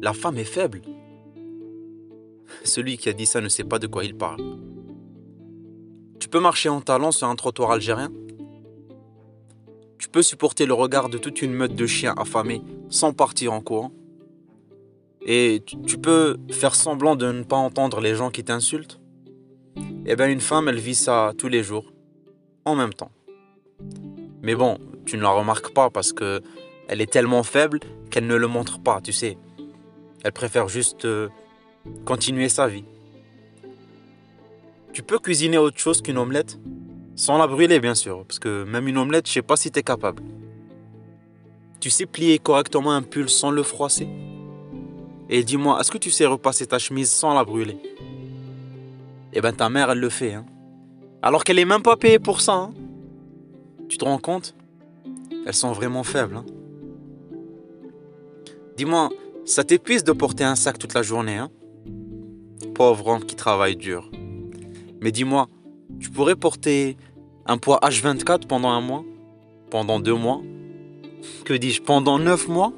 la femme est faible. Celui qui a dit ça ne sait pas de quoi il parle. Tu peux marcher en talons sur un trottoir algérien? Tu peux supporter le regard de toute une meute de chiens affamés sans partir en courant? Et tu peux faire semblant de ne pas entendre les gens qui t'insultent? Eh bien une femme, elle vit ça tous les jours, en même temps. Mais bon, tu ne la remarques pas parce que elle est tellement faible qu'elle ne le montre pas, tu sais. Elle préfère juste euh, continuer sa vie. Tu peux cuisiner autre chose qu'une omelette? Sans la brûler, bien sûr, parce que même une omelette, je sais pas si tu es capable. Tu sais plier correctement un pull sans le froisser? Et dis-moi, est-ce que tu sais repasser ta chemise sans la brûler? Eh ben ta mère, elle le fait, hein. Alors qu'elle est même pas payée pour ça, hein. Tu te rends compte? Elles sont vraiment faibles, hein. Dis-moi, ça t'épuise de porter un sac toute la journée, hein? Pauvre homme qui travaille dur. Mais dis-moi, tu pourrais porter un poids H24 pendant un mois? Pendant deux mois? Que dis-je Pendant neuf mois?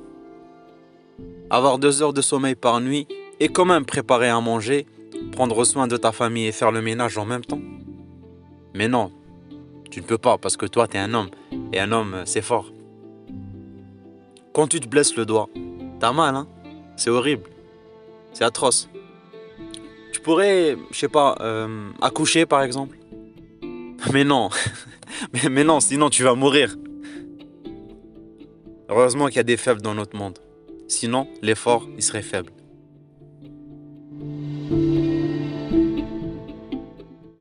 Avoir deux heures de sommeil par nuit et quand même préparer à manger, prendre soin de ta famille et faire le ménage en même temps? Mais non, tu ne peux pas parce que toi, tu es un homme. Et un homme, c'est fort. Quand tu te blesses le doigt, T'as mal, hein C'est horrible. C'est atroce. Tu pourrais, je sais pas, euh, accoucher par exemple Mais non. mais, mais non, sinon tu vas mourir. Heureusement qu'il y a des faibles dans notre monde. Sinon, l'effort, il serait faible.